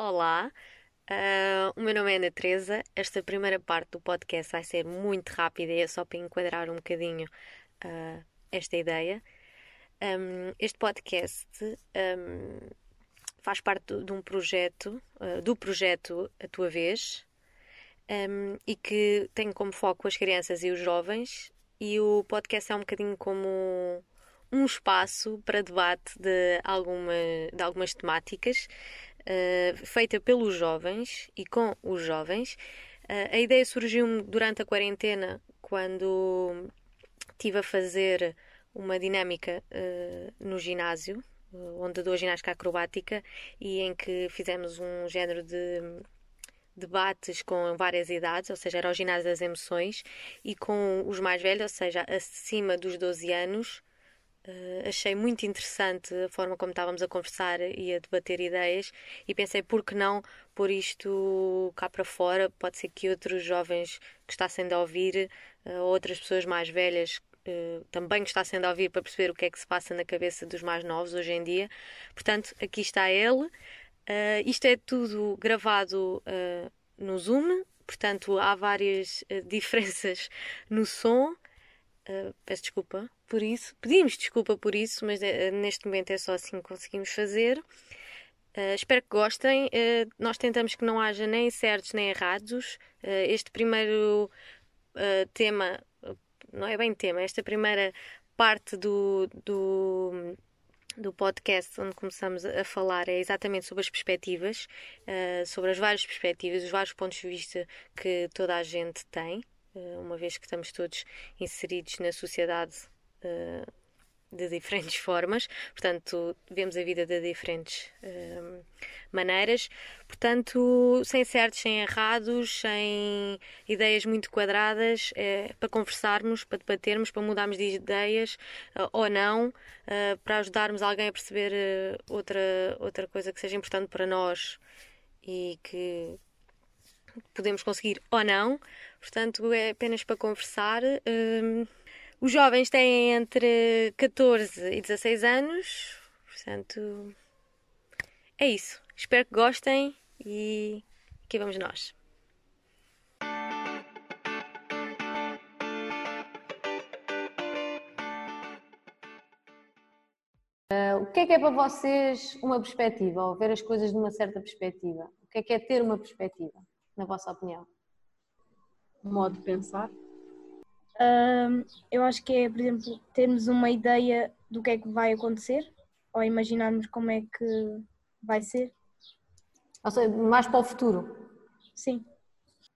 Olá, uh, o meu nome é Ana Teresa. Esta primeira parte do podcast vai ser muito rápida e é só para enquadrar um bocadinho uh, esta ideia. Um, este podcast um, faz parte de um projeto, uh, do projeto A Tua Vez, um, e que tem como foco as crianças e os jovens. E o podcast é um bocadinho como um espaço para debate de, alguma, de algumas temáticas uh, feita pelos jovens e com os jovens. Uh, a ideia surgiu durante a quarentena, quando estive a fazer uma dinâmica uh, no ginásio, onde dou ginástica acrobática, e em que fizemos um género de debates com várias idades, ou seja, era o ginásio das emoções, e com os mais velhos, ou seja, acima dos 12 anos, Uh, achei muito interessante a forma como estávamos a conversar e a debater ideias e pensei por que não pôr isto cá para fora? Pode ser que outros jovens gostassem de ouvir uh, outras pessoas mais velhas uh, também gostassem de ouvir para perceber o que é que se passa na cabeça dos mais novos hoje em dia. Portanto aqui está ele. Isto é tudo gravado no Zoom portanto há várias diferenças no som Uh, peço desculpa por isso, pedimos desculpa por isso, mas uh, neste momento é só assim que conseguimos fazer. Uh, espero que gostem. nós tentamos que não haja nem certos nem errados. este primeiro tema, não é bem tema, esta primeira parte do, do, do podcast onde começamos a falar é exatamente sobre as perspectivas, sobre as várias perspectivas, os vários pontos de vista que toda a gente tem eh, uma vez que estamos todos inseridos na sociedade eh, de diferentes formas, portanto, vemos a vida de diferentes uh, maneiras, portanto, sem certos, sem errados, sem ideias muito quadradas, é, para conversarmos, para debatermos, para mudarmos de ideias ou não, para ajudarmos alguém a perceber outra, outra coisa que seja importante para nós e que podemos conseguir ou não, portanto é apenas para conversar. Um, os jovens têm entre 14 e 16 anos, portanto é isso. Espero que gostem e aqui vamos nós. Uh, o que é que é para vocês uma perspectiva, ou ver as coisas de uma certa perspectiva? O que é que é ter uma perspectiva? Na vossa opinião? Modo de pensar? Um, eu acho que é, por exemplo, termos uma ideia do que é que vai acontecer ou imaginarmos como é que vai ser. Ou seja, mais para o futuro. Sim.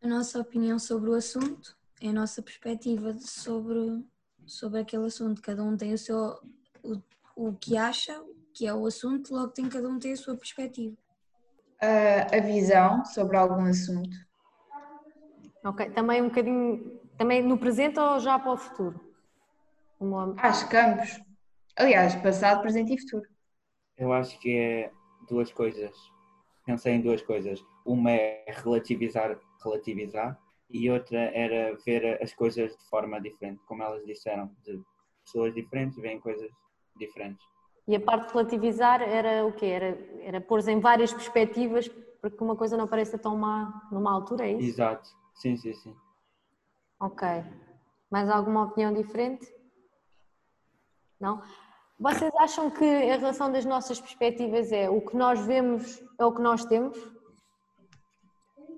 A nossa opinião sobre o assunto é a nossa perspectiva sobre, sobre aquele assunto. Cada um tem o seu o, o que acha que é o assunto, logo tem cada um tem a sua perspectiva a, a visão sobre algum assunto. Ok, também um bocadinho, também no presente ou já para o futuro? Uma... Acho que ambos. Aliás, passado, presente e futuro. Eu acho que é duas coisas. Pensei em duas coisas. Uma é relativizar, relativizar, e outra era ver as coisas de forma diferente, como elas disseram, de pessoas diferentes veem coisas diferentes. E a parte de relativizar era o quê? Era, era pôr em várias perspectivas para que uma coisa não pareça tão má numa altura, é isso? Exato, sim, sim, sim. Ok. Mais alguma opinião diferente? Não? Vocês acham que a relação das nossas perspectivas é o que nós vemos é o que nós temos?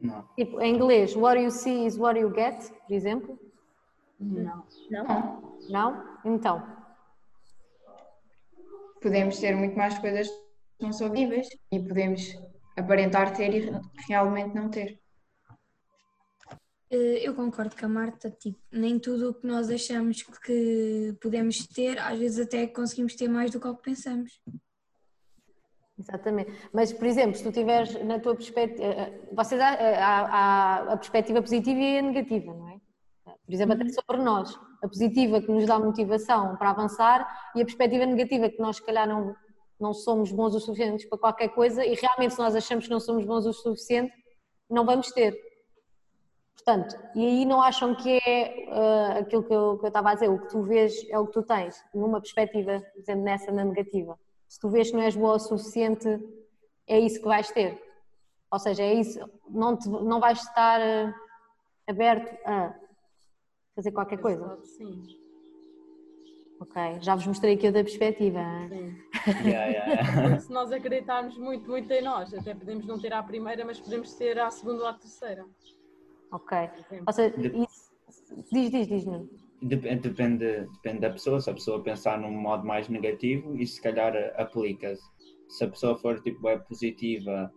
Não. Tipo, em inglês, what you see is what you get, por exemplo? Não. Não? Não? Então, podemos ter muito mais coisas que não são vivas e podemos aparentar ter e realmente não ter. Eh, eu concordo com a Marta, tipo, nem tudo o que nós achamos que podemos ter, às vezes até conseguimos ter mais do que o que pensamos. Exatamente. Mas, por exemplo, se tu tiveres na tua perspectiva, eh, eh, vocês há, há, a perspectiva positiva e a negativa, não é? Por exemplo, até uhum. sobre nós. A positiva que nos dá motivação para avançar e a perspectiva negativa que nós, se calhar, não, não somos bons o suficientes para qualquer coisa e realmente, se nós achamos que não somos bons o suficiente, não vamos ter. Portanto, e aí não acham que é uh, aquilo que eu, que eu estava a dizer, o que tu vês é o que tu tens, numa perspectiva, exemplo, nessa na negativa. Se tu vês que não és boa o suficiente, é isso que vais ter. Ou seja, é isso, não, te, não vais estar eh, aberto a fazer qualquer coisa. Sim, Ok, já vos mostrei aqui outra perspectiva. sim. Yeah, yeah. Se nós acreditarmos muito, muito em nós, até podemos não ter à primeira, mas podemos ter à segunda ou à terceira. Ok. Ou seja, isso, diz, diz, diz, Nuno. Dep- Depende, depende da pessoa. Se a pessoa pensar num modo mais negativo, isso se calhar aplica-se. Se a pessoa for tipo, é positiva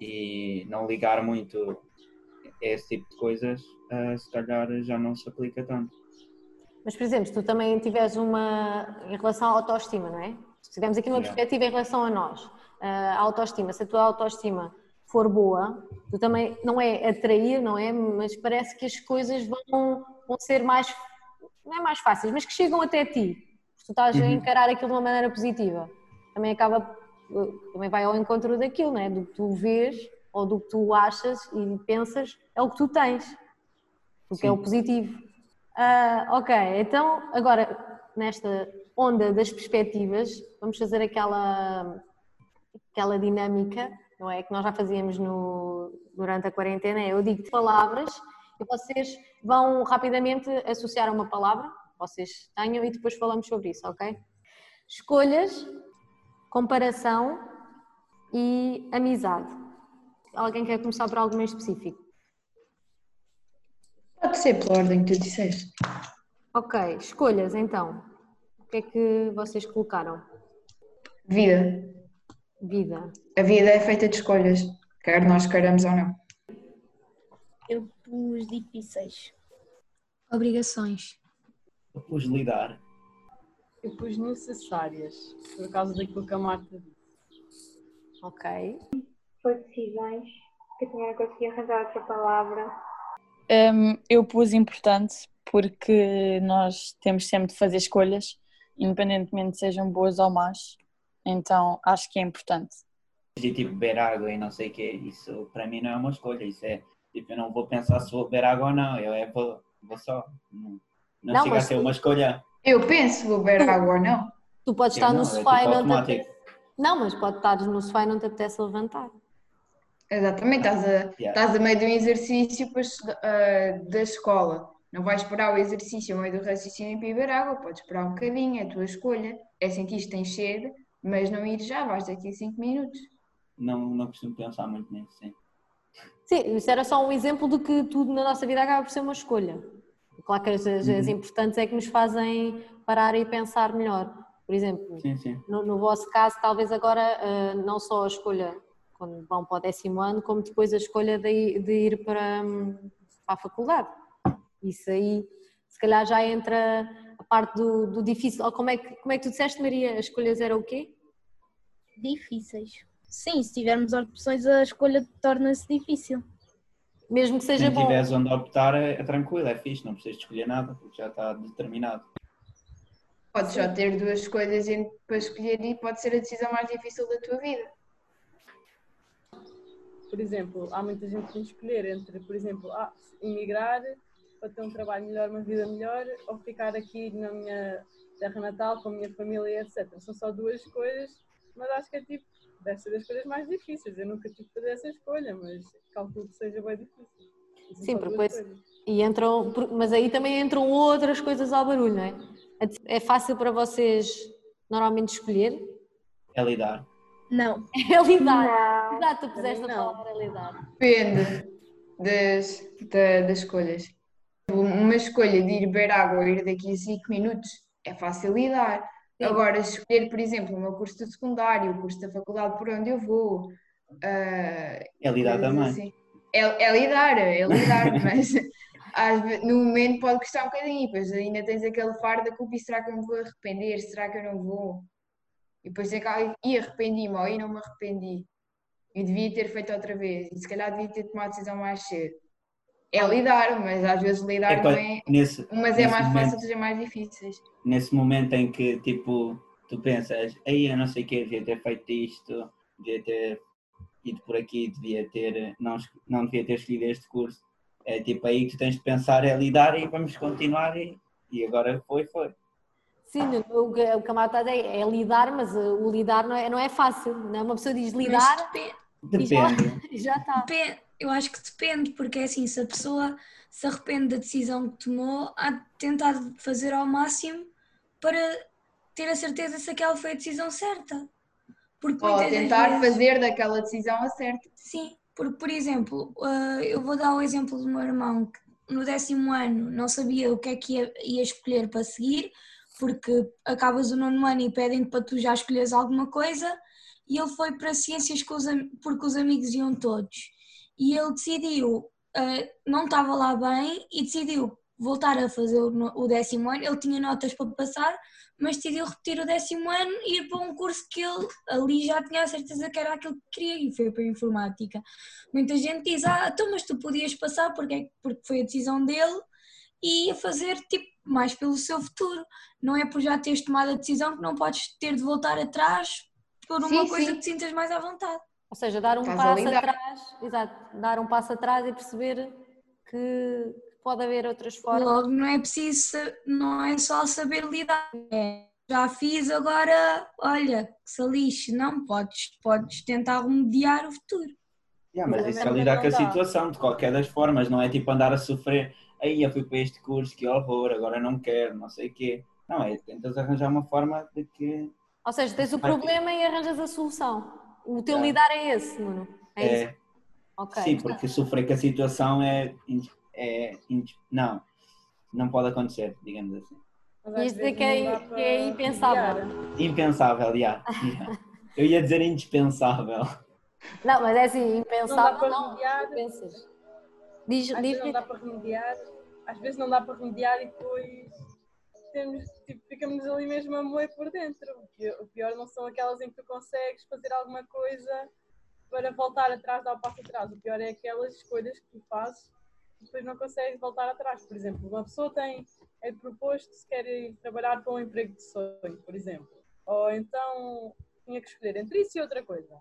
e não ligar muito esse tipo de coisas, ah, se calhar já não se aplica tanto. Mas, por exemplo, se tu também tiveres uma. em relação à autoestima, não é? Se tivermos aqui uma Yeah. perspectiva em relação a nós, ah, a autoestima, se a tua autoestima for boa, tu também não é atrair, não é? Mas parece que as coisas vão, vão ser mais. não é mais fáceis, mas que chegam até ti. Se tu estás a Uhum. encarar aquilo de uma maneira positiva, também acaba. também vai ao encontro daquilo, não é? Do que tu vês ou do que tu achas e pensas, é o que tu tens. O que é o positivo. Ah, ok, então agora nesta onda das perspectivas, vamos fazer aquela, aquela dinâmica, não é? Que nós já fazíamos no, durante a quarentena. é Eu digo palavras e vocês vão rapidamente associar uma palavra, vocês tenham, e depois falamos sobre isso, ok? Escolhas, comparação e amizade. Alguém quer começar por alguma em específico? Pode ser pela ordem que tu disseste. Ok, escolhas então. O que é que vocês colocaram? Vida. Vida. A vida é feita de escolhas, quer nós queiramos ou não. Eu pus difíceis. Obrigações. Eu pus lidar. Eu pus necessárias, por causa daquilo que a Marta disse. Ok. Foi decisões, que eu também não consegui arranjar outra palavra. Hum, eu pus importante porque nós temos sempre de fazer escolhas, independentemente sejam boas ou más. Então acho que é importante. E tipo, beber água e não sei o quê, isso para mim não é uma escolha. Isso é, tipo, eu não vou pensar se vou beber água ou não. Eu é, vou, vou só. Não, não, Não, chega a ser tu- uma escolha. Eu penso, vou beber água ou não. Tu podes Eu estar não, no é sofá tipo e não te apetece. Não, mas pode estar no sofá e não te apetece levantar. Exatamente, estás a, Yeah. estás a meio de um exercício estu- ah, da escola. Não vais esperar o exercício a meio do raciocínio ir beber água, podes esperar um bocadinho, é a tua escolha. É sentir que tens sede, mas não ir já, vais daqui a 5 minutos. Não, não costumo pensar muito nisso, sim. Sim, isso era só um exemplo do que tudo na nossa vida acaba por ser uma escolha. Claro que as, as- Uhum. importantes é que nos fazem parar e pensar melhor. Por exemplo, Sim, sim. no, no vosso caso, talvez agora ah, não só a escolha quando vão para o décimo ano, como depois a escolha de, de ir para, hum, para a faculdade. Isso aí, se calhar já entra a parte do, do difícil. Ou como é, que, como é que tu disseste, Maria? As escolhas eram o quê? Difíceis. Sim, se tivermos opções, a escolha torna-se difícil. Mesmo que Se seja não bom. tiveres onde optar, é, é tranquilo, é fixe, não precisas de escolher nada, porque já está determinado. Podes só ter duas escolhas em- para escolher e pode ser a decisão mais difícil da tua vida. Por exemplo, há muita gente que tem de escolher entre, por exemplo, ah, emigrar para ter um trabalho melhor, uma vida melhor, ou ficar aqui na minha terra natal com a minha família, etc. São só duas escolhas, mas acho que é tipo, deve ser das coisas mais difíceis. Eu nunca tive que fazer essa escolha, mas calculo que seja bem difícil. E são Sim, porque depois- coisas. E entram, mas aí também entram outras coisas ao barulho, não é? É fácil para vocês normalmente escolher? É lidar. Não. É lidar. Não. Exato, tu puseste a não. palavra lidar. Depende das, da- das escolhas. Uma escolha de ir beber água ou ir daqui a 5 minutos é fácil lidar. Sim. Agora, escolher, por exemplo, o meu curso de secundário, o curso da faculdade por onde eu vou, ah, É lidar também. assim. É, é lidar, é lidar, mas às no momento pode custar um bocadinho, depois ainda tens aquele fardo da culpa, e será que eu me vou arrepender? Será que eu não vou? E depois é que e arrependi-me, ou e não me arrependi. E devia ter feito outra vez, e se calhar devia ter tomado a decisão mais cedo. É lidar, mas às vezes lidar É é. nesse, Umas é nesse mais momento- fácil, outras é mais difíceis. nesse momento em que tipo tu pensas, aí eu não sei o que, devia ter feito isto, devia ter ido por aqui, devia ter, não, não devia ter escolhido este curso. É tipo aí que tu tens de pensar, é lidar e vamos continuar e, e agora foi, foi. Sim, o que o que a Marta está a dizer é lidar, mas uh, o lidar não é, não é fácil. Não é? Uma pessoa diz lidar, Depende. E já está. Eu acho que depende, porque é assim, se a pessoa se arrepende da decisão que tomou, há de tentar fazer ao máximo para ter a certeza se aquela foi a decisão certa. Porque Ou tentar vezes- fazer daquela decisão a certa. Sim, porque, por exemplo, eh, eu vou dar o exemplo do meu irmão que no décimo ano não sabia o que é que ia, ia escolher para seguir, porque acabas o nono ano e pedem para tu já escolheres alguma coisa, e ele foi para ciências porque os amigos iam todos. E ele decidiu, eh, não estava lá bem, e decidiu voltar a fazer o décimo ano. Ele tinha notas para passar, mas decidiu repetir o décimo ano e ir para um curso que ele ali já tinha a certeza que era aquilo que queria e foi para a informática. Muita gente diz, ah, então mas tu podias passar porque, é- porque foi a decisão dele e ia fazer tipo mais pelo seu futuro. Não é por já teres tomado a decisão que não podes ter de voltar atrás por uma Sim, coisa sim. que te sintas mais à vontade. Ou seja, dar um Estás passo atrás, exato, dar um passo atrás e perceber que pode haver outras formas. Logo, não é preciso, não é só saber lidar. É, já fiz, agora, olha, que se lixe. Não, podes, podes tentar remediar o futuro. Yeah, mas isso é também lidar não com a situação de qualquer das formas, não é tipo andar a sofrer, aí eu fui para este curso, que horror, agora não quero, não sei o quê. Não, é tentas arranjar uma forma de que Ou seja, tens o ter- problema e arranjas a solução. O teu É. lidar é esse, Nuno. É, é, isso. Ok. sim, porque sofrer com a situação é, é não, não pode acontecer, digamos assim. Às dizer vezes que é- que é impensável. remediar. Impensável, já. yeah. Eu ia dizer indispensável. Não, mas é assim, Não dá impensável para não. Pensas. Diz, Às diz vezes não dá para remediar. Às vezes não dá para remediar e depois temos, tipo, ficamos ali mesmo a moer por dentro. O pi- O pior não são aquelas em que tu consegues fazer alguma coisa para voltar atrás, dar o passo atrás. O pior é aquelas escolhas que tu fazes e depois não consegues voltar atrás. Por exemplo, uma pessoa tem, é proposto se quer trabalhar para um emprego de sonho, por exemplo. Ou então tinha que escolher entre isso e outra coisa.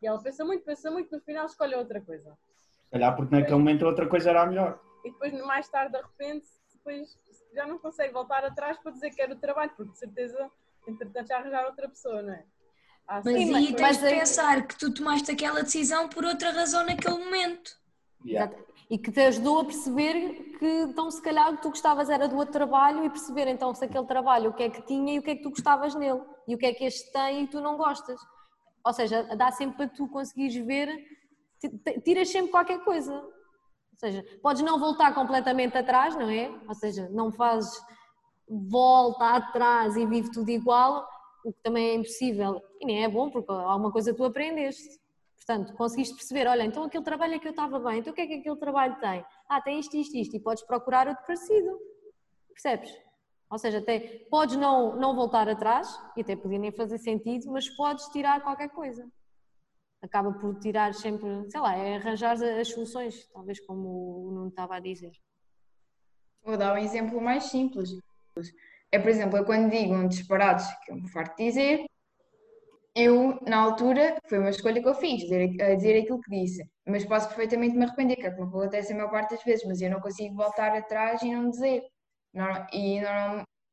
E ela pensa muito, pensa muito, no final escolhe outra coisa. Se calhar porque naquele momento outra coisa era a melhor. e depois mais tarde arrepende-se, depois já não consegue voltar atrás para dizer que era o trabalho, porque de certeza, entretanto, já arranjar outra pessoa, não é? Há Mas sempre aí coisas- tens de pensar que tu tomaste aquela decisão por outra razão naquele momento. Yeah. Exato. E que te ajudou a perceber que então se calhar o que tu gostavas era do outro trabalho e perceber então se aquele trabalho o que é que tinha e o que é que tu gostavas nele e o que é que este tem e tu não gostas. Ou seja, dá sempre para tu conseguires ver, ti- ti- tiras sempre qualquer coisa. Ou seja, podes não voltar completamente atrás, não é? Ou seja, não fazes volta atrás e vive tudo igual, o que também é impossível e nem é bom porque alguma coisa tu aprendeste. Portanto, conseguiste perceber, olha, então aquele trabalho é que eu estava bem, então o que é que aquele trabalho tem? Ah, tem isto, isto, isto, e podes procurar outro parecido. Percebes? Ou seja, até podes não, não voltar atrás, e até podia nem fazer sentido, mas podes tirar qualquer coisa. Acaba por tirar sempre, sei lá, é arranjar as soluções, talvez como o Nuno estava a dizer. Vou dar um exemplo mais simples. É, por exemplo, eu quando digo um disparates, que eu me farto dizer, eu, na altura, foi uma escolha que eu fiz, dizer, a dizer aquilo que disse. Mas posso perfeitamente me arrepender, que é como acontece a maior parte das vezes, mas eu não consigo voltar atrás e não dizer. Norma- e,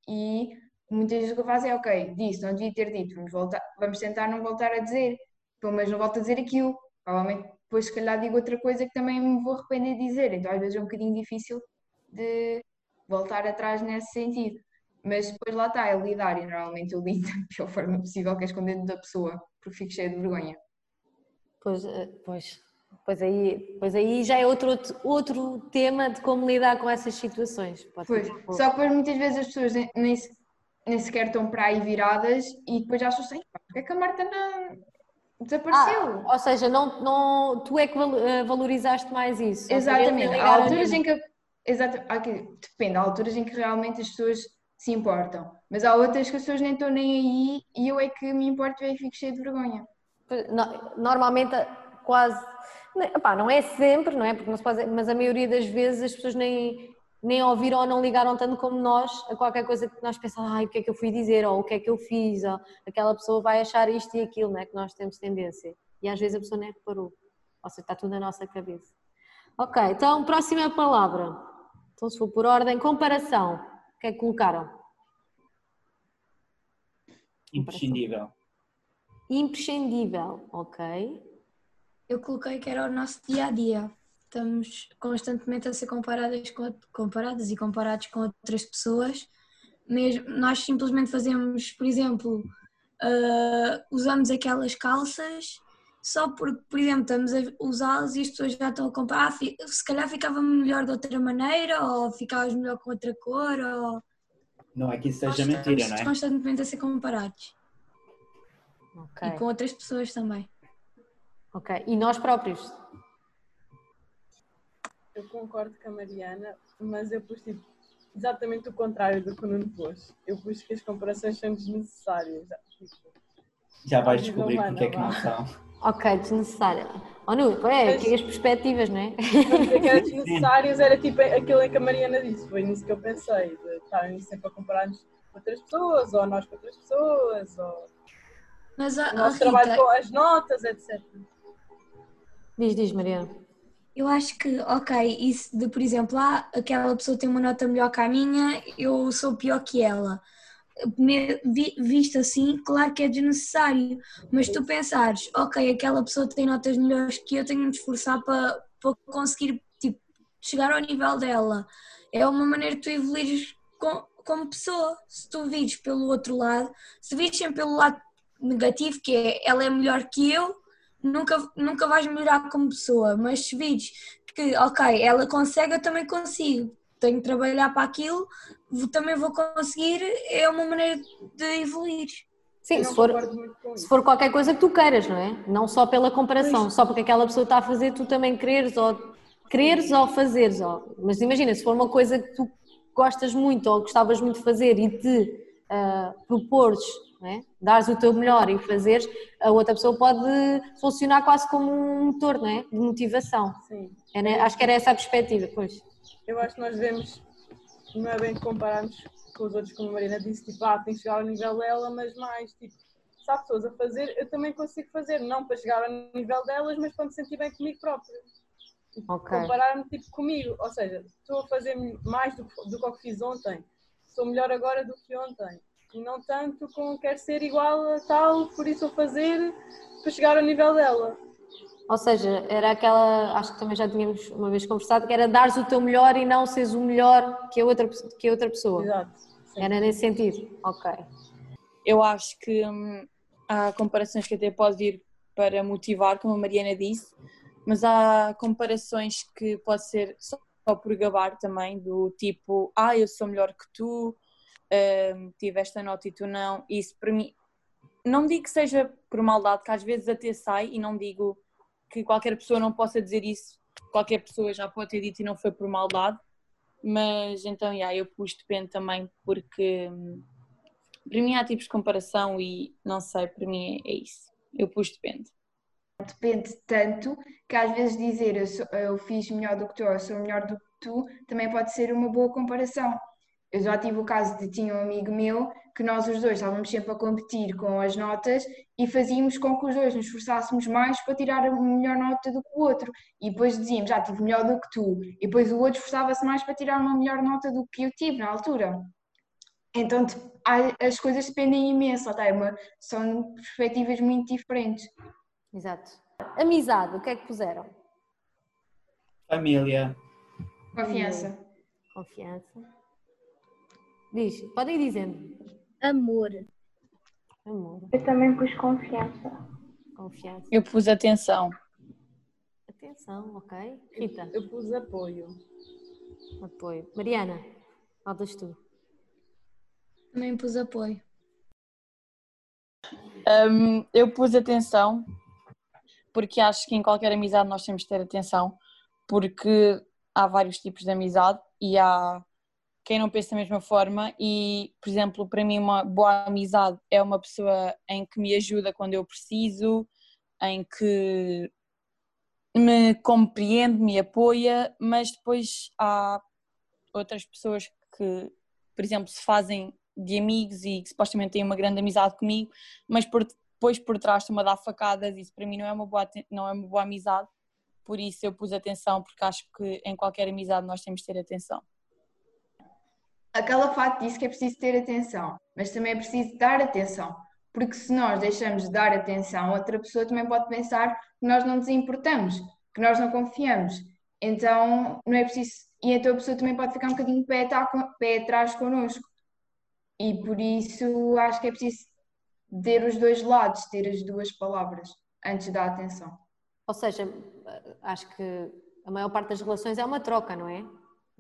e muitas vezes o que eu faço é, ok, disse, não devia ter dito, vamos, voltar, vamos tentar não voltar a dizer. Pelo menos não volto a dizer aquilo. Provavelmente depois, se calhar, digo outra coisa que também me vou arrepender de dizer. Então, às vezes é um bocadinho difícil de voltar atrás nesse sentido. Mas depois lá está, é lidar e normalmente eu lido da pior forma possível, que é escondendo da pessoa, porque fico cheia de vergonha. Pois, eh, pois, pois, aí, pois aí já é outro, outro tema de como lidar com essas situações. Pode Pois, um só que depois muitas vezes as pessoas nem, nem, se- nem sequer estão para aí viradas e depois acham assim, "Pá, porque é que a Marta não desapareceu? Ah, ou seja, não, não, tu é que eh, valorizaste mais isso. Exatamente, há alturas em que exato, depende, há alturas em que realmente as pessoas se importam, mas há outras que as pessoas nem estão nem aí e eu é que me importo e fico cheia de vergonha. No- Normalmente, quase. ne- epá, não é sempre, não é? Porque não se pode, mas a maioria das vezes as pessoas nem, nem ouviram ou não ligaram tanto como nós a qualquer coisa que nós pensamos, ai, o que é que eu fui dizer, ou o que é que eu fiz, ou aquela pessoa vai achar isto e aquilo, não é? Que nós temos tendência. E às vezes a pessoa nem reparou. Ou seja, está tudo na nossa cabeça. Ok, então, próxima palavra. Então, se for por ordem, comparação. O que é que colocaram? Imprescindível. Imprescindível, ok. Eu coloquei que era o nosso dia a dia. Estamos constantemente a ser comparadas, com, comparadas e comparados com outras pessoas. Mesmo, nós simplesmente fazemos, por exemplo, uh, usamos aquelas calças só porque, por exemplo, estamos a usá-las e as pessoas já estão a comparar. Ah, se calhar ficava melhor de outra maneira, ou ficavas melhor com outra cor, ou. Não é que isso seja mentira, não é? Estamos constantemente a ser comparados. Ok. E com outras pessoas também. Ok. E nós próprios? Eu concordo com a Mariana, mas eu pus tipo, exatamente o contrário do que o Nuno pôs. Eu pus que as comparações são desnecessárias. Tipo, Já vais descobrir humana, porque é que não são. Ok, desnecessária. Oh, nu, é, Mas- que as perspectivas, não é? Mas era desnecessárias era tipo aquilo em que a Mariana disse. Foi nisso que eu pensei, de estarem sempre a comparar-nos com outras pessoas, ou nós com outras pessoas, ou Mas, a, o nosso Rita, trabalho com as notas, etc. Diz, diz, Mariana. Eu acho que, ok, isso de, por exemplo, ah, aquela pessoa tem uma nota melhor que a minha, eu sou pior que ela. Visto assim, claro que é desnecessário, mas tu pensares, ok, aquela pessoa tem notas melhores que eu, tenho de me esforçar para, para conseguir tipo, chegar ao nível dela. É uma maneira de tu evoluires com, como pessoa. Se tu vires pelo outro lado, se vires sempre pelo lado negativo, que é ela é melhor que eu, nunca, nunca vais melhorar como pessoa. Mas se vires que, ok, ela consegue, eu também consigo. Tenho de trabalhar para aquilo, vou- também vou conseguir. É uma maneira de evoluir. Sim, se for, se for qualquer coisa que tu queiras, não é? Não só pela comparação, só porque aquela pessoa está a fazer, tu também quereres ou quereres ou fazeres. Ou... Mas imagina, se for uma coisa que tu gostas muito ou gostavas muito de fazer e te ah, propores, é? dares o teu melhor e fazeres, a outra pessoa pode funcionar quase como um motor, não é? De motivação. Sim. Era- acho que era essa a perspectiva, pois. Eu acho que nós devemos, não é bem compararmos com os outros, como a Marina disse, tipo, ah, tem que chegar ao nível dela, mas mais, tipo, se há pessoas a fazer, eu também consigo fazer, não para chegar ao nível delas, mas para me sentir bem comigo próprio. Tipo, Ok. Comparar-me tipo comigo, ou seja, estou a fazer mais do, do que o que fiz ontem, sou melhor agora do que ontem. E não tanto com quero ser igual a tal, por isso vou fazer para chegar ao nível dela. Ou seja, era aquela, acho que também já tínhamos uma vez conversado, que era dares o teu melhor e não seres o melhor que a outra, que a outra pessoa. Exato. Sim. Era nesse sentido. Ok. Eu acho que hum, há comparações que até pode vir para motivar, como a Mariana disse, mas há comparações que pode ser só por gabar também, do tipo, ah, eu sou melhor que tu, hum, tive esta nota e tu não. Isso para mim, não digo que seja por maldade, que às vezes até sai, e não digo que qualquer pessoa não possa dizer isso, qualquer pessoa já pode ter dito e não foi por maldade, mas então, yeah, eu pus depende também, porque para mim há tipos de comparação e não sei, para mim é, é isso. Eu pus depende. Depende tanto que às vezes dizer eu, sou- eu fiz melhor do que tu ou sou melhor do que tu também pode ser uma boa comparação. Eu já tive o caso de tinha um amigo meu que nós os dois estávamos sempre a competir com as notas e fazíamos com que os dois nos esforçássemos mais para tirar a melhor nota do que o outro. E depois dizíamos, já tive melhor do que tu. E depois o outro esforçava-se mais para tirar uma melhor nota do que eu tive na altura. Então as coisas dependem imenso, é uma- são perspectivas muito diferentes. Exato. Amizade, o que é que puseram? Família. Confiança. Confiança. Diz, podem ir dizendo. Amor. Amor, Eu também pus confiança. confiança. Eu pus atenção. Atenção, ok. Rita, Eu pus apoio. apoio. Mariana, faltas tu. Também pus apoio. Hum, eu pus atenção porque acho que em qualquer amizade nós temos de ter atenção porque há vários tipos de amizade e há quem não pensa da mesma forma e, por exemplo, para mim uma boa amizade é uma pessoa em que me ajuda quando eu preciso, em que me compreende, me apoia, mas depois há outras pessoas que, por exemplo, se fazem de amigos e que supostamente têm uma grande amizade comigo, mas por, depois por trás estão a dar facadas, isso para mim não é uma boa, não é uma boa amizade, por isso eu pus atenção, porque acho que em qualquer amizade nós temos de ter atenção. Aquela fato disse que é preciso ter atenção, mas também é preciso dar atenção, Porque se nós deixamos de dar atenção, outra pessoa também pode pensar que nós não nos importamos, que nós não confiamos. Então, não é preciso. E então a pessoa também pode ficar um bocadinho pé, pé atrás connosco. E por isso acho que é preciso ter os dois lados, ter as duas palavras antes da atenção. Ou seja, acho que a maior parte das relações é uma troca, não é?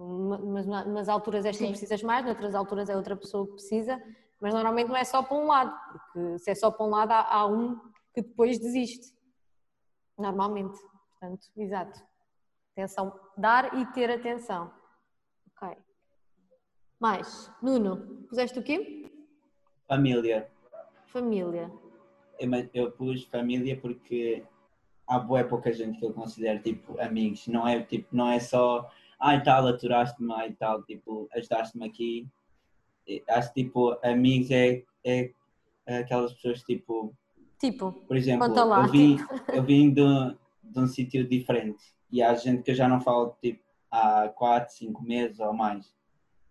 Mas nas alturas és tu que precisas mais, noutras alturas é outra pessoa que precisa, mas normalmente não é só para um lado, porque se é só para um lado há, há um que depois desiste. Normalmente. Portanto, exato. Atenção, dar e ter atenção. Ok. Mais, Nuno, puseste o quê? Família. Família. Eu, eu pus família porque há boa pouca gente que eu considero tipo amigos. Não é tipo, não é só ai tal, aturaste-me, ai tal, tipo, ajudaste-me aqui. Acho tipo, amigos é, é aquelas pessoas tipo. Tipo, por exemplo, eu vim, eu vim de, de um sítio diferente e há gente que eu já não falo tipo há 4, 5 meses ou mais.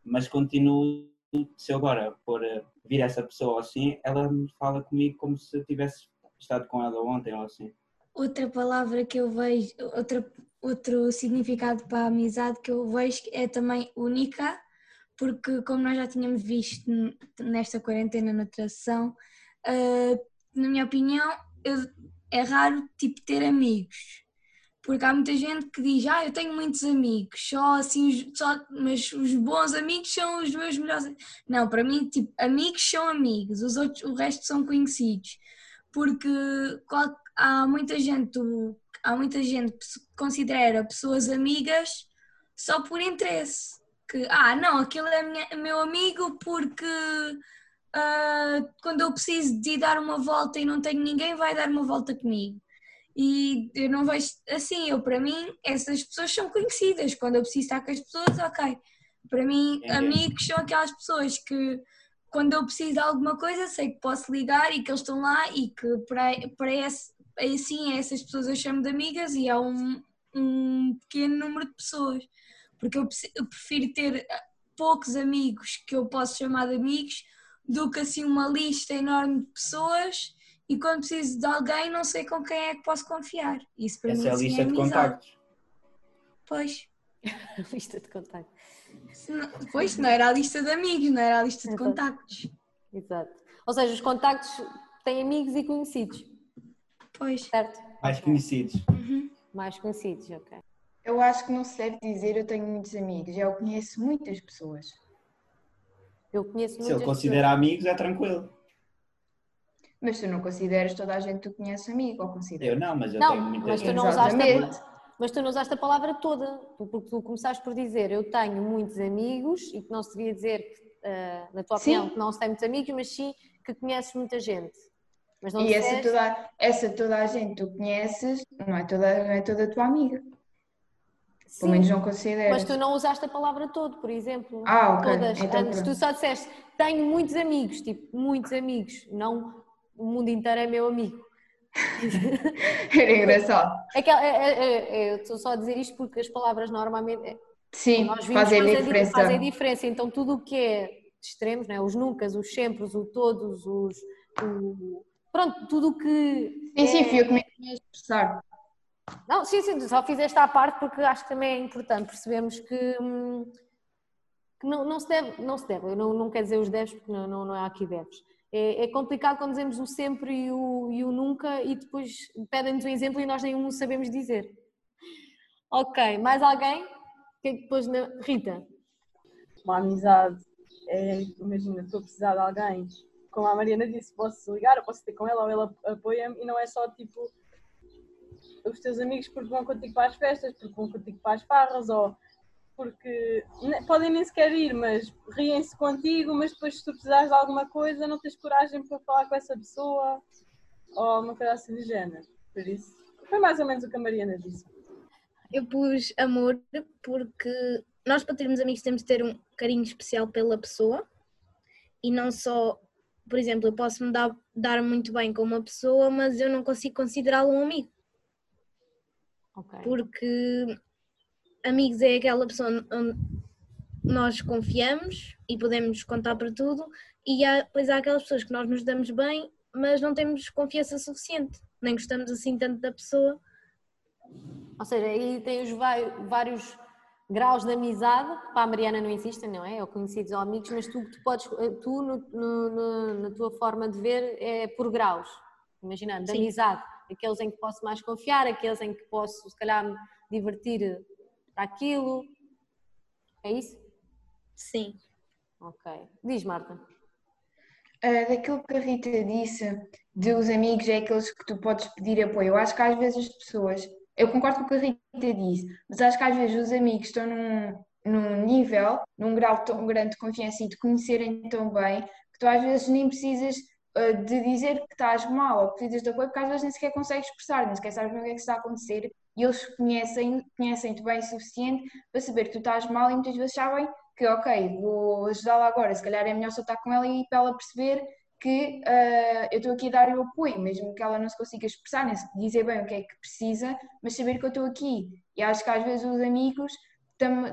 Mas continuo, se eu agora for vir essa pessoa assim, ela me fala comigo como se eu tivesse estado com ela ontem ou assim. Outra palavra que eu vejo, outra, outro significado para a amizade que eu vejo é também única, porque como nós já tínhamos visto nesta quarentena na tradução, uh, na minha opinião, eu, é raro tipo ter amigos. Porque há muita gente que diz, ah, eu tenho muitos amigos, só assim, só, mas os bons amigos são os meus melhores. Não, para mim, tipo, amigos são amigos, os outros, o resto são conhecidos. Porque há muita gente, há muita gente que considera pessoas amigas só por interesse. Que, ah, não, aquele é minha, meu amigo porque uh, quando eu preciso de dar uma volta e não tenho ninguém, vai dar uma volta comigo. E eu não vejo assim, eu para mim, essas pessoas são conhecidas. Quando eu preciso estar com as pessoas, ok. Para mim, é amigos são aquelas pessoas que quando eu preciso de alguma coisa, sei que posso ligar e que eles estão lá e que para, para esse, assim, essas pessoas eu chamo de amigas e há um, um pequeno número de pessoas. Porque eu, eu prefiro ter poucos amigos que eu posso chamar de amigos do que assim uma lista enorme de pessoas e quando preciso de alguém não sei com quem é que posso confiar. Isso para Essa mim é a lista é de amizade. contactos. Pois. lista de contactos. Não, pois, não era a lista de amigos, não era a lista de Exato. contactos. Exato. Ou seja, os contactos têm amigos e conhecidos. Pois. Certo? Mais conhecidos. Uhum. Mais conhecidos, ok. Eu acho que não se deve dizer eu tenho muitos amigos, eu conheço muitas pessoas. Eu conheço Se muitas ele considera amigos, é tranquilo. Mas tu não consideras toda a gente que tu conheces amigo, ou consideras? Eu não, mas eu Não, tenho muita mas tu gente. não usaste a, Exatamente. mas tu não usaste a palavra toda, Tu- porque tu começaste por dizer eu tenho muitos amigos e que não se devia dizer, ah, na tua Sim. opinião, que não se tem muitos amigos, mas sim que conheces muita gente. E essa toda, essa toda a gente tu conheces não é toda, não é toda a tua amiga. Sim, Pelo menos não consideras. mas tu não usaste a palavra todo, por exemplo. Ah, ok. Todas. Então Antes tu pronto. só disseste tenho muitos amigos, tipo, muitos amigos, não o mundo inteiro é meu amigo. Era engraçado. É que, é, é, é, eu estou só a dizer isto porque as palavras normalmente Sim, nós vimos fazem diferença. fazem diferença. Então tudo o que é extremos, né? os nunca, os sempre, os todos, os. o- pronto, tudo o que. Sim, sim, é- fui eu que me a expressar. Não, sim, sim, só fiz esta à parte porque acho que também é importante percebermos que, hum, que não, não se deve, não se deve, eu não, não quero dizer os deves porque não, não, não há aqui deves. É, é complicado quando dizemos o sempre e o, e o nunca e depois pedem-nos um exemplo e nós nem um sabemos dizer. Ok, mais alguém? O que é que depois na... Rita? Uma amizade é, imagina, estou a precisar de alguém, como a Mariana disse, posso ligar, eu posso ter com ela ou ela apoia-me e não é só tipo os teus amigos porque vão contigo para as festas, porque vão contigo para as farras ou porque podem nem sequer ir, mas riem-se contigo, mas depois se tu precisares de alguma coisa não tens coragem para falar com essa pessoa ou uma coisa assim do género. Por isso, foi mais ou menos o que a Mariana disse. Eu pus amor porque nós para termos amigos temos de ter um carinho especial pela pessoa e não só, por exemplo, eu posso me dar, dar muito bem com uma pessoa, mas eu não consigo considerá-lo um amigo, Ok. porque amigos é aquela pessoa onde nós confiamos e podemos contar para tudo e há, depois há aquelas pessoas que nós nos damos bem mas não temos confiança suficiente, nem gostamos assim tanto da pessoa. Ou seja, aí tem os vai- vários graus de amizade, para a Mariana não existem, não é? Ou conhecidos ou amigos, mas tu, tu podes, tu no- no- no- na tua forma de ver é por graus. Imaginando, de Sim. amizade, aqueles em que posso mais confiar, aqueles em que posso, se calhar, me divertir para aquilo. É isso? Sim. Ok. Diz, Marta. Ah, daquilo que a Rita disse, de os amigos é aqueles que tu podes pedir apoio. Eu acho que às vezes as pessoas, eu concordo com o que a Rita disse, mas acho que às vezes os amigos estão num, num nível, num grau tão grande de confiança e de conhecerem tão bem, que tu às vezes nem precisas ah, de dizer que estás mal ou que precisas de apoio, porque às vezes nem sequer consegues expressar, nem sequer sabes o que é que está a acontecer e eles conhecem, conhecem-te bem o suficiente para saber que tu estás mal e muitas vezes sabem que, ok, vou ajudá-la agora, se calhar é melhor só estar com ela e para ela perceber que ah, eu estou aqui a dar-lhe o apoio, mesmo que ela não se consiga expressar, nem dizer bem o que é que precisa, mas saber que eu estou aqui. E acho que às vezes os amigos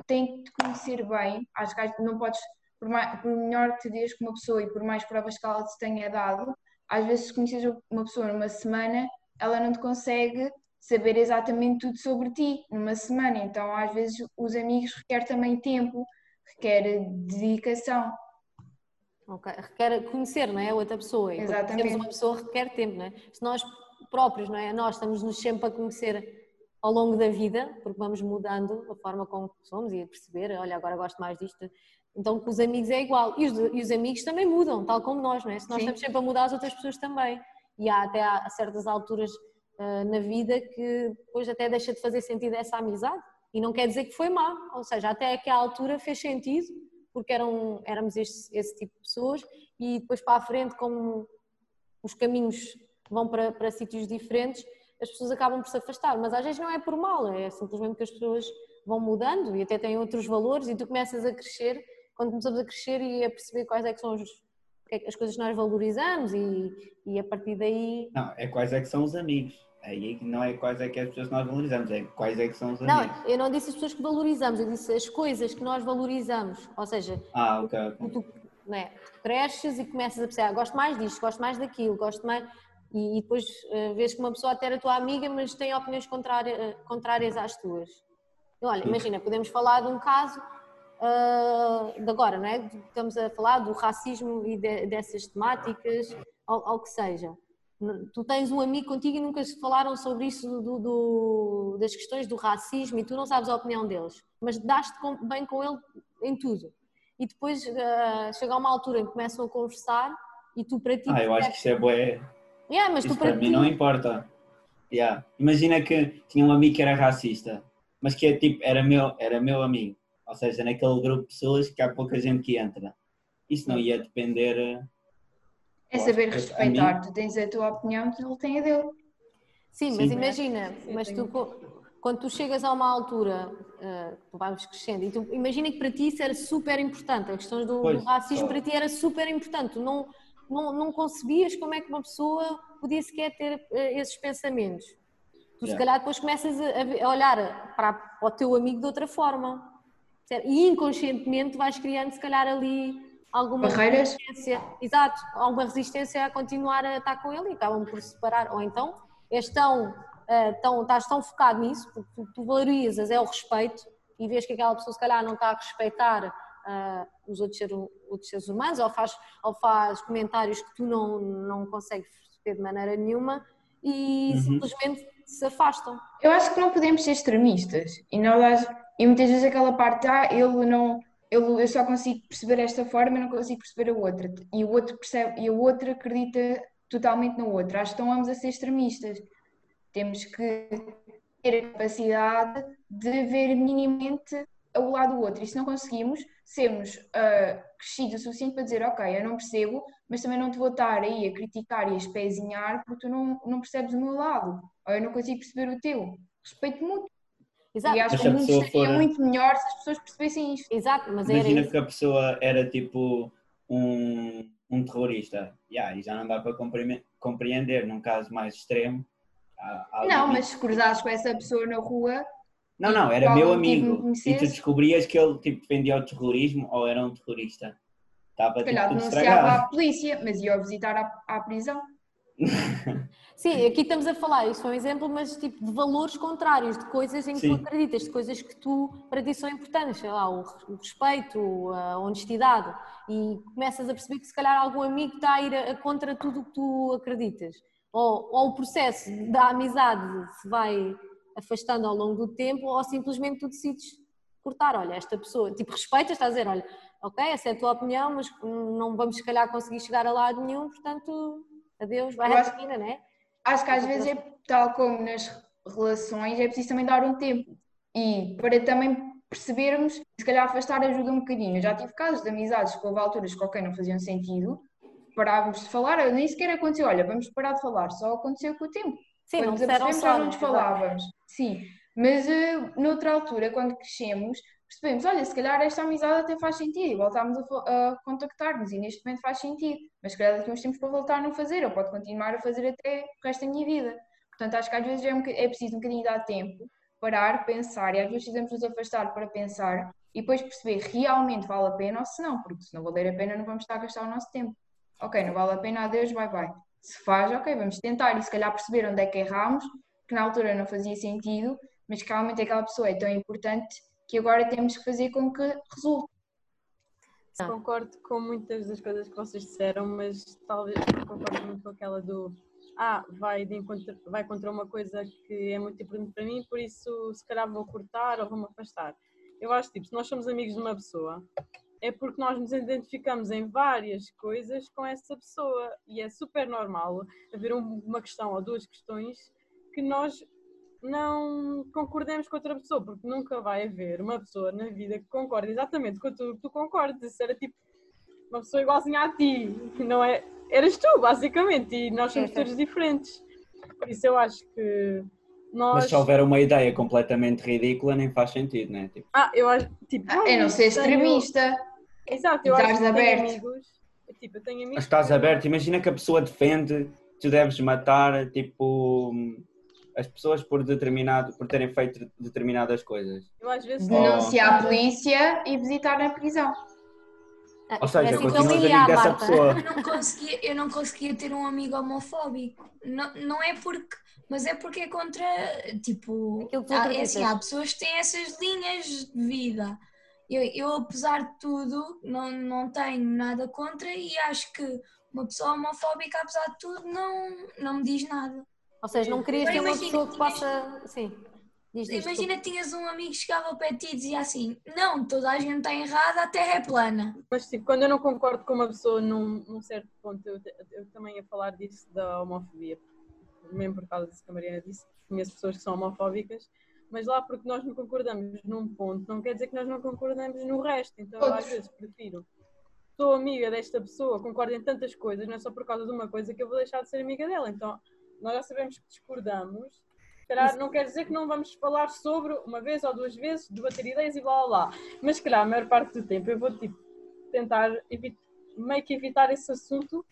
têm que te conhecer bem, acho que não podes, por, mais, por melhor que te dês com uma pessoa e por mais provas que ela te tenha dado, às vezes se conheces uma pessoa numa semana, ela não te consegue saber exatamente tudo sobre ti numa semana, então às vezes os amigos requer também tempo, requer dedicação. Requer conhecer, não é? A outra pessoa. E Exatamente. conhecermos uma pessoa requer tempo, não é? Se nós próprios, não é? Nós estamos-nos sempre a conhecer ao longo da vida, porque vamos mudando a forma como somos e a perceber, olha, agora gosto mais disto. Então, com os amigos é igual. E os, e os amigos também mudam, tal como nós, não é? Se nós Sim. estamos sempre a mudar, as outras pessoas também. E há até há certas alturas ah, na vida que depois até deixa de fazer sentido essa amizade. E não quer dizer que foi má, ou seja, até aquela altura fez sentido, porque eram, éramos esse, esse tipo de pessoas, e depois para a frente, como os caminhos vão para, para sítios diferentes, as pessoas acabam por se afastar. Mas às vezes não é por mal, é simplesmente que as pessoas vão mudando e até têm outros valores, e tu começas a crescer, quando começamos a crescer e a perceber quais é que são os, é as coisas que nós valorizamos, e, e a partir daí Não, é quais é que são os amigos. Aí não é quais é que é as pessoas que nós valorizamos, é quais é que são os Não, amigos. eu não disse as pessoas que valorizamos, eu disse as coisas que nós valorizamos. Ou seja, Ah, ok, ok. tu, não é? Tu cresces e começas a perceber, ah, gosto mais disto, gosto mais daquilo, gosto mais. E, e depois eh, vês que uma pessoa até era tua amiga, mas tem opiniões contrárias, eh, contrárias às tuas. E olha, imagina, podemos falar de um caso ah, de agora, não é? Estamos a falar do racismo e de- dessas temáticas, ao, ao que seja. Tu tens um amigo contigo e nunca se falaram sobre isso do, do- das questões do racismo e tu não sabes a opinião deles, mas daste bem com ele em tudo. E depois ah, chega a uma altura em que começam a conversar e tu para ti. Ah, eu acho que isso é bué. Yeah, mas Isso para para ti. mim não importa. Yeah. Imagina que tinha um amigo que era racista, mas que é tipo, era meu, era meu amigo. Ou seja, naquele grupo de pessoas que há pouca gente que entra. Isso não ia depender. Eh, É saber que respeitar, tu tens a tua opinião, ele tem a dele. Sim, mas Sim. imagina, mas tu, quando tu chegas a uma altura, ah, tu vais crescendo, e tu imagina que para ti isso era super importante, a questão do, Pois, do racismo só- para ti era super importante, tu não, não, não concebias como é que uma pessoa podia sequer ter ah, esses pensamentos. Tu se Yeah. calhar depois começas a, a olhar para, para o teu amigo de outra forma. certo? E inconscientemente vais criando se calhar ali alguma Barreiras? resistência, exato, alguma resistência a continuar a estar com ele e acabam por se separar. Ou então és tão, ah, tão, estás tão focado nisso, porque tu, tu valorizas é o respeito e vês que aquela pessoa se calhar não está a respeitar ah, os outros, ser, outros seres humanos ou faz, ou faz comentários que tu não, não consegues perceber de maneira nenhuma e Uhum. simplesmente se afastam. Eu acho que não podemos ser extremistas. E, nós, e muitas vezes aquela parte, ah, ele não, ele, eu só consigo perceber esta forma e não consigo perceber a outra. E o outro percebe, e o outro acredita totalmente na outra. Acho que estão ambos a ser extremistas. Temos que ter a capacidade de ver minimamente o lado do outro. E se não conseguimos, sermos ah, crescidos o suficiente para dizer, ok, eu não percebo, mas também não te vou estar aí a criticar e a espezinhar porque tu não, não percebes o meu lado. Ou eu não consigo perceber o teu. Respeito muito. Exato, E acho Mas que o mundo estaria for- muito melhor se as pessoas percebessem isto. exato, mas era Imagina isso. que a pessoa era tipo um, um terrorista. Yeah, e já não dá para compreender num caso mais extremo. Há- há Não, mas se cruzasses com essa pessoa na rua, Não, não, era Qual meu me amigo. E tu descobrias que ele tipo, defendia o terrorismo ou era um terrorista. Estava se tipo, calhar tudo denunciava estragado. à polícia, mas ia visitar à, à prisão. Sim, aqui estamos a falar, isso foi um exemplo, mas tipo de valores contrários, de coisas em que Sim. tu acreditas, de coisas que tu para ti são importantes, sei lá, o, o respeito, a honestidade, e começas a perceber que se calhar algum amigo está a ir a, a contra tudo o que tu acreditas. Ou, ou o processo da amizade se vai afastando ao longo do tempo, ou simplesmente tu decides cortar, olha, esta pessoa, tipo, respeitas, estás a dizer, olha, ok, essa é a tua opinião, mas hum, não vamos se calhar conseguir chegar a lado nenhum, portanto, adeus, vai acho- esquina, né? Acho que às vezes é tal como nas relações, é preciso também dar um tempo. E para também percebermos, se calhar afastar ajuda um bocadinho. Eu já tive casos de amizades que houve alturas que ok, não faziam sentido, parávamos de falar, nem sequer aconteceu, olha, vamos parar de falar, só aconteceu com o tempo. Sim, Quando não disseram só, já não nos falávamos. Sim, mas eh, noutra altura, quando crescemos, percebemos, olha, se calhar esta amizade até faz sentido e voltámos a, a contactar-nos e neste momento faz sentido, mas se calhar daqui uns tempos para voltar não fazer, ou pode continuar a fazer até o resto da minha vida. Portanto, acho que às vezes é, um, é preciso um bocadinho dar tempo, parar, pensar, e às vezes precisamos nos afastar para pensar e depois perceber realmente vale a pena ou se não, porque se não valer a pena não vamos estar a gastar o nosso tempo. Ok, não vale a pena, adeus, bye bye. Se faz, ok, vamos tentar e se calhar perceber onde é que erramos, que na altura não fazia sentido, mas que realmente aquela pessoa é tão importante que agora temos que fazer com que resulte. Ah. Concordo com muitas das coisas que vocês disseram, mas talvez não concordo muito com aquela do ah, vai, de encontro, vai contra uma coisa que é muito importante para mim, por isso se calhar vou cortar ou vou-me afastar. Eu acho tipo, se nós somos amigos de uma pessoa, é porque nós nos identificamos em várias coisas com essa pessoa e é super normal haver um- uma questão ou duas questões que nós não concordemos com outra pessoa, porque nunca vai haver uma pessoa na vida que concorde exatamente com tudo que tu concordes. Isso era tipo uma pessoa igualzinha a ti, não é? Eras tu, basicamente, e nós somos sim. todos diferentes. Por isso eu acho que nós. Mas se houver uma ideia completamente ridícula, nem faz sentido, né? Tipo, Ah, eu acho. Tipo, Ah, é não ser extremista. Exato, eu acho que tenho aberto. amigos. Tipo, eu tenho amigos. mas estás que- aberto, imagina que a pessoa defende, tu deves matar, tipo, as pessoas por, determinado, por terem feito determinadas coisas. Eu às vezes. Denunciar a polícia e visitar na prisão. Ah, Ou seja, parece continuas amigo dessa pessoa. Eu não conseguia, eu não conseguia ter um amigo homofóbico. Não, não é porque, mas é porque é contra, tipo, há, é assim, há pessoas que têm essas linhas de vida. Eu, eu apesar de tudo, não, não tenho nada contra e acho que uma pessoa homofóbica, apesar de tudo, não, não me diz nada. Ou seja, não querias ter uma pessoa que possa. Sim. Diz, diz, Imagina que tinhas um amigo que chegava ao pé de ti e dizia assim: Não, toda a gente está errada, a terra é plana. Mas tipo, quando eu não concordo com uma pessoa num, num certo ponto, eu, eu também ia falar disso da homofobia, mesmo por causa disso que a Mariana disse, conheço pessoas que são homofóbicas, mas lá porque nós não concordamos num ponto, não quer dizer que nós não concordamos no resto, então eu às vezes prefiro. Sou amiga desta pessoa, concordo em tantas coisas, não é só por causa de uma coisa que eu vou deixar de ser amiga dela. Então, nós já sabemos que discordamos, calhar não quer dizer que não vamos falar sobre uma vez ou duas vezes, debater ideias e blá blá blá. Mas, calhar, a maior parte do tempo eu vou tipo, tentar meio que evitar esse assunto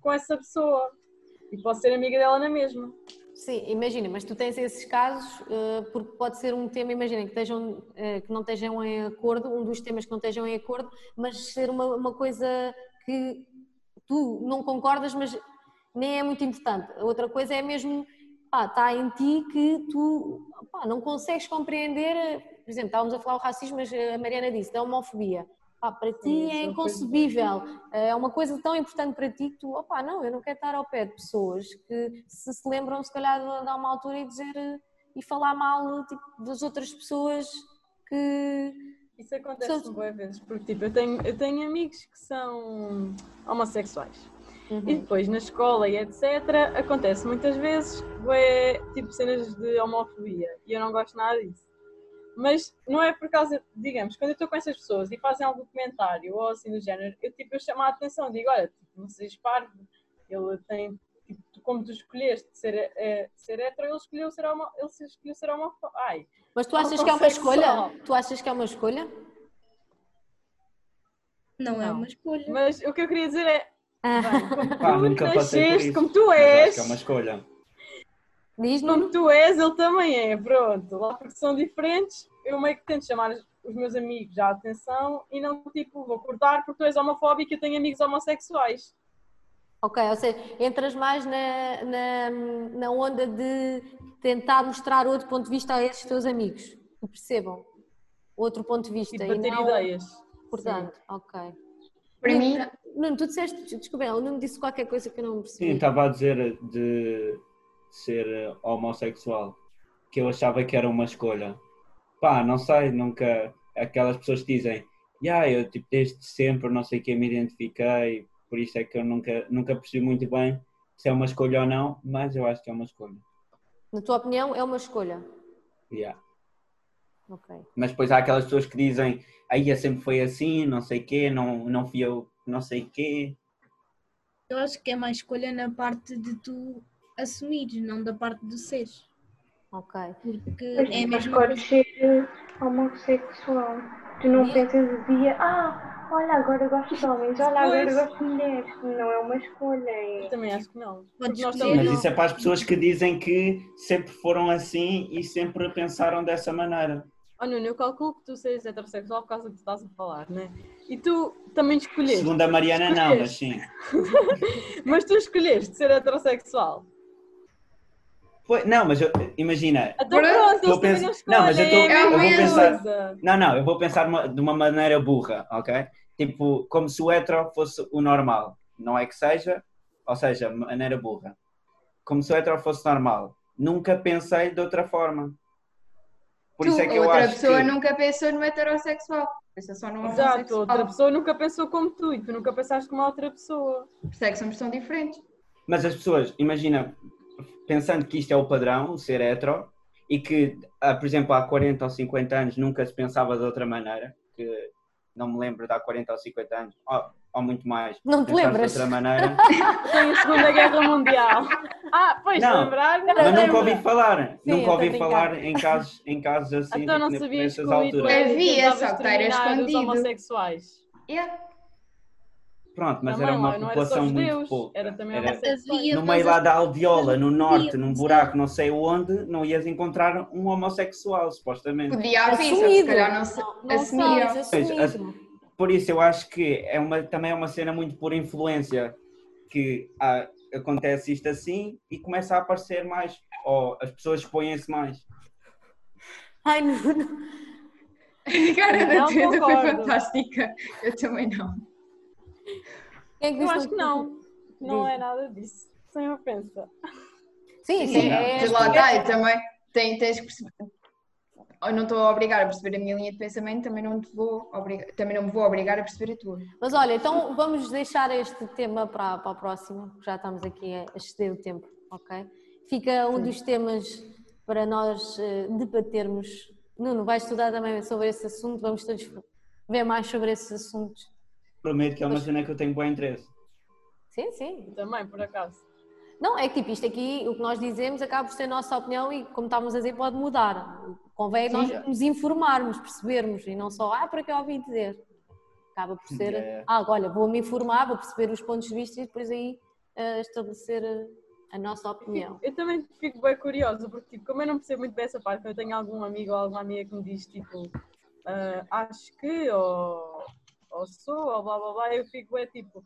com essa pessoa. E posso ser amiga dela na mesma. Sim, imagina, mas tu tens esses casos eh, porque pode ser um tema, imagina, que, estejam, eh, que não estejam em acordo, um dos temas que não estejam em acordo, mas ser uma, uma coisa que tu não concordas, mas nem é muito importante. A outra coisa é mesmo, pá, está em ti que tu pá, não consegues compreender, por exemplo, estávamos a falar o racismo, mas a Mariana disse, da homofobia. Pá, para ti Sim, é são inconcebível, é uma coisa tão importante para ti que tu, opá, não, eu não quero estar ao pé de pessoas que se, se lembram se calhar de dar uma altura e dizer e falar mal tipo, das outras pessoas que Isso acontece Sou- boas vezes, porque tipo, eu tenho, eu tenho amigos que são homossexuais. E Uhum. depois na escola e etc. acontece muitas vezes bué, tipo cenas de homofobia e eu não gosto nada disso. Mas não é por causa, digamos, quando eu estou com essas pessoas e fazem algum comentário ou assim do género, eu tipo eu chamo a atenção, digo, olha, tipo, não sejas parvo, ele tem, tipo, como tu escolheste ser, é, ser hetero, ele escolheu ser homo, ele escolheu ser homofóbico. Ai, Mas tu achas que é uma escolha? Tu achas que é uma escolha? Não, é Não. uma escolha. mas o que eu queria dizer é, Ah, Pá, tu nunca nasceste, como tu Mas és, acho que é uma escolha. diz como tu és, ele também é, pronto. Lá porque são diferentes, eu meio que tento chamar os meus amigos à atenção e não tipo, vou cortar porque tu és homofóbico e eu tenho amigos homossexuais. Ok, ou seja, entras mais na, na, na onda de tentar mostrar outro ponto de vista a esses teus amigos, que percebam outro ponto de vista. A ter não- ideias. Portanto, ok. Para mim, Nuno, tu disseste, desculpa, o Nuno disse qualquer coisa que eu não percebi. Sim, estava a dizer de ser homossexual, que eu achava que era uma escolha. Pá, não sei, nunca. Aquelas pessoas que dizem, yeah, eu tipo, desde sempre não sei quem me identifiquei, por isso é que eu nunca, nunca percebi muito bem se é uma escolha ou não, mas eu acho que é uma escolha. Na tua opinião, é uma escolha. Yeah. Ok. Mas depois há aquelas pessoas que dizem, aí sempre foi assim, não sei quê, não, não fui eu, não sei quê. Eu acho que é mais escolha na parte de tu assumires, não da parte do seres. Ok. Porque Mas, é a mas podes ser eh, homossexual. Tu não pensas o dia, ah, olha, agora gosto de homens, olha, agora gosto de mulheres. Não é uma escolha. Eu É... também acho que não. Mas isso é para as pessoas que dizem que sempre foram assim e sempre pensaram dessa maneira. Oh, Nuno, eu calculo que tu sejas heterossexual por causa do que tu estás a falar, né? E tu também escolheste. Segundo a Mariana, não, mas sim. Mas tu escolheste ser heterossexual. Foi- não, mas eu- imagina, Então Pronto, não mas eu tô- é eu vou pensar- coisa. não, não, eu vou pensar uma- de uma maneira burra, ok? Tipo, como se o hetero fosse o normal. Não é que seja, ou seja, maneira burra. Como se o hetero fosse normal. Nunca pensei de outra forma. Por tu, isso é que eu outra acho pessoa que... nunca pensou no heterossexual. Pensa só no Exato, homossexual. outra pessoa nunca pensou como tu e tu nunca pensaste como a outra pessoa. Por isso é que somos tão diferentes. Mas as pessoas, imagina, pensando que isto é o padrão, o ser hetero, e que, ah, por exemplo, há 40 ou 50 anos nunca se pensava de outra maneira, que não me lembro de há 40 ou 50 anos, ou, ou muito mais, Não te pensar lembras? de outra maneira, Tem a Segunda Guerra Mundial. Ah, pois, Não, lembrar? mas nunca lembro. ouvi falar, Sim, nunca ouvi falar em casos, em casos assim, Então não sabias que. Havia, só os escondido. homossexuais. Yeah. Pronto, mas Também era uma população muito judeus, pouca. era também Era-. Havia, no meio lá da Aldeola, no norte, num buraco, não sei onde, não ias encontrar um homossexual, supostamente. Podia haver, se calhar não Não, não assumiam. Por isso eu acho que é uma, também é uma cena muito por influência que há- acontece isto assim e começa a aparecer mais, ou as pessoas expõem-se mais. Ai, Nuno. A cara da Não Teresa foi fantástica. Eu também não. É que Eu acho que não. Não é nada disso. Sem ofensa. Sim, Sim, sim. É, mas lá está, eu também tem- tens que perceber. Eu não estou a obrigar a perceber a minha linha de pensamento, também não, te vou obrigar, também não me vou obrigar a perceber a tua. Mas olha, então vamos deixar este tema para, para a próxima, porque já estamos aqui a exceder o tempo, ok? Fica um dos temas para nós eh, debatermos. Nuno, vais estudar também sobre esse assunto, vamos todos ver mais sobre esses assuntos. Prometo que é uma cena que eu tenho bom interesse. Sim, sim. Também, por acaso. Não, é que tipo, isto aqui, o que nós dizemos acaba por ser a nossa opinião e, como estávamos a dizer, pode mudar. Convém nós Sim. nos informarmos, percebermos e não só, ah, para que eu ouvi dizer. Acaba por ser, É. ah, olha, vou-me informar, vou perceber os pontos de vista e depois aí eh, estabelecer eh, a nossa opinião. Eu também fico bem curiosa, porque tipo, como eu não percebo muito dessa parte, quando eu tenho algum amigo ou alguma amiga que me diz tipo, ah, acho que, ou, ou sou, ou blá blá blá, eu fico é tipo,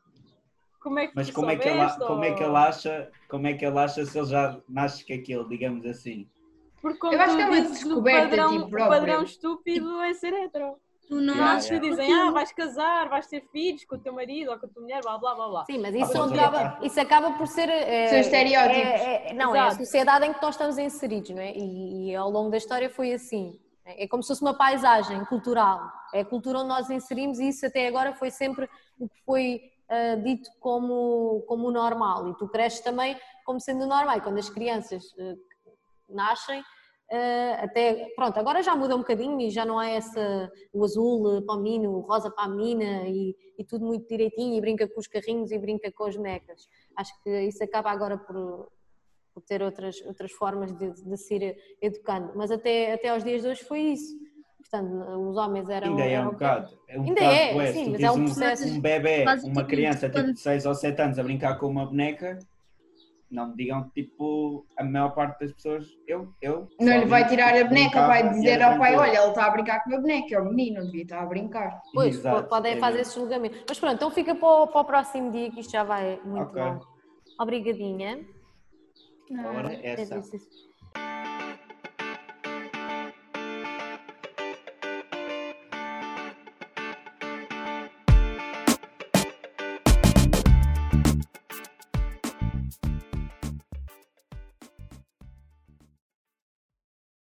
como é que Mas como é, que ele, soubeste, como é que ou- ele acha, como é que ele acha se ele já nasce com aquilo, digamos assim? Porque como Eu acho que é uma dizes, o descoberta de padrão, o próprio. padrão estúpido é ser hetero. Tu não Yeah, achas yeah. Dizem, ah, vais casar, vais ter filhos com o teu marido ou com a tua mulher, blá blá blá blá. Sim, mas Ah, isso, pois, acaba, isso acaba por ser. eh, São estereótipos. é- é- não, é a Exato. sociedade em que nós estamos inseridos, não é? E, e ao longo da história foi assim. É como se fosse uma paisagem cultural. É a cultura onde nós inserimos e isso até agora foi sempre o que foi ah, dito como, como normal. E tu cresces também como sendo normal. E quando as crianças ah, nascem, ah, até. Pronto, agora já muda um bocadinho e já não há essa. o azul para o menino, o rosa para a menina e, e tudo muito direitinho e brinca com os carrinhos e brinca com as bonecas. Acho que isso acaba agora por, por ter outras, outras formas de, de se ir educando. Mas até, até aos dias de hoje foi isso. Portanto, os homens eram. Ainda é um bocado. É um Ainda bocado é, sim, mas é um processo. um, um bebê, uma criança tipo de 6 ou 7 anos a brincar com uma boneca, não me digam tipo a maior parte das pessoas, eu, eu. Não lhe vai tirar a boneca, vai dizer ao pai: olha, ele está a brincar com a boneca, é o menino, devia estar a brincar. Pois, Exato, podem é fazer mesmo. esse julgamento. Mas pronto, então fica para o, para o próximo dia que isto já vai muito Ok. longo. Obrigadinha. Ora, essa. É.